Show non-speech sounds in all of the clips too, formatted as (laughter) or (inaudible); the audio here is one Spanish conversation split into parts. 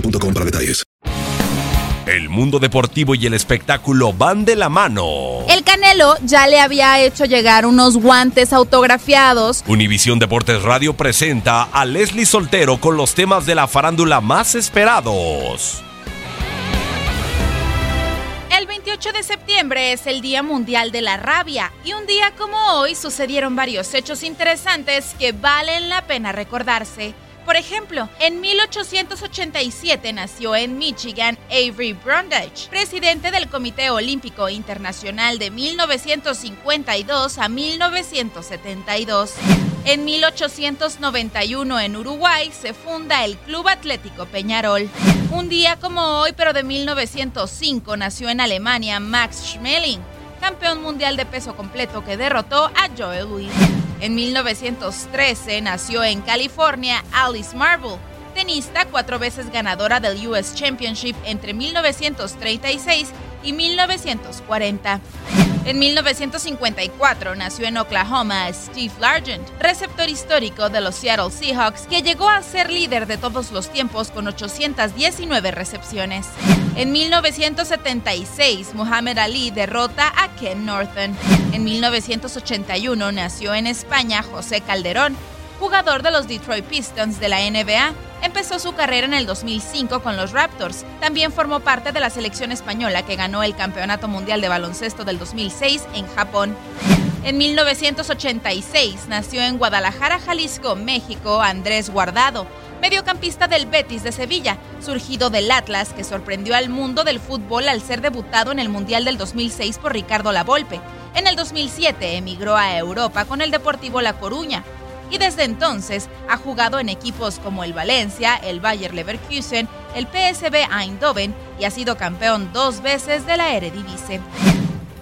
boostmobile.com para detalles. El mundo deportivo y el espectáculo van de la mano. El Canelo ya le había hecho llegar unos guantes autografiados. Univisión Deportes Radio presenta a Leslie Soltero con los temas de la farándula más esperados. El 28 de septiembre es el Día Mundial de la Rabia y un día como hoy sucedieron varios hechos interesantes que valen la pena recordarse. Por ejemplo, en 1887 nació en Michigan Avery Brundage, presidente del Comité Olímpico Internacional de 1952 a 1972. En 1891 en Uruguay se funda el Club Atlético Peñarol. Un día como hoy, pero de 1905, nació en Alemania Max Schmeling, campeón mundial de peso completo que derrotó a Joel Louis. En 1913 nació en California Alice Marble, tenista cuatro veces ganadora del US Championship entre 1936 y 1940. En 1954 nació en Oklahoma Steve Largent, receptor histórico de los Seattle Seahawks, que llegó a ser líder de todos los tiempos con 819 recepciones. En 1976, Muhammad Ali derrota a Ken Norton. En 1981 nació en España José Calderón, jugador de los Detroit Pistons de la NBA. Empezó su carrera en el 2005 con los Raptors. También formó parte de la selección española que ganó el Campeonato Mundial de Baloncesto del 2006 en Japón. En 1986 nació en Guadalajara, Jalisco, México, Andrés Guardado, mediocampista del Betis de Sevilla, surgido del Atlas que sorprendió al mundo del fútbol al ser debutado en el Mundial del 2006 por Ricardo Lavolpe. En el 2007 emigró a Europa con el Deportivo La Coruña y desde entonces ha jugado en equipos como el Valencia, el Bayer Leverkusen, el PSV Eindhoven y ha sido campeón dos veces de la Eredivisie.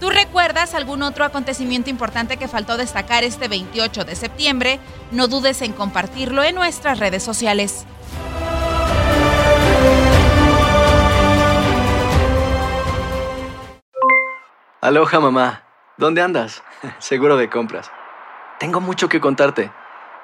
¿Tú recuerdas algún otro acontecimiento importante que faltó destacar este 28 de septiembre? No dudes en compartirlo en nuestras redes sociales. Aloha mamá, ¿dónde andas? (laughs) Seguro de compras. Tengo mucho que contarte.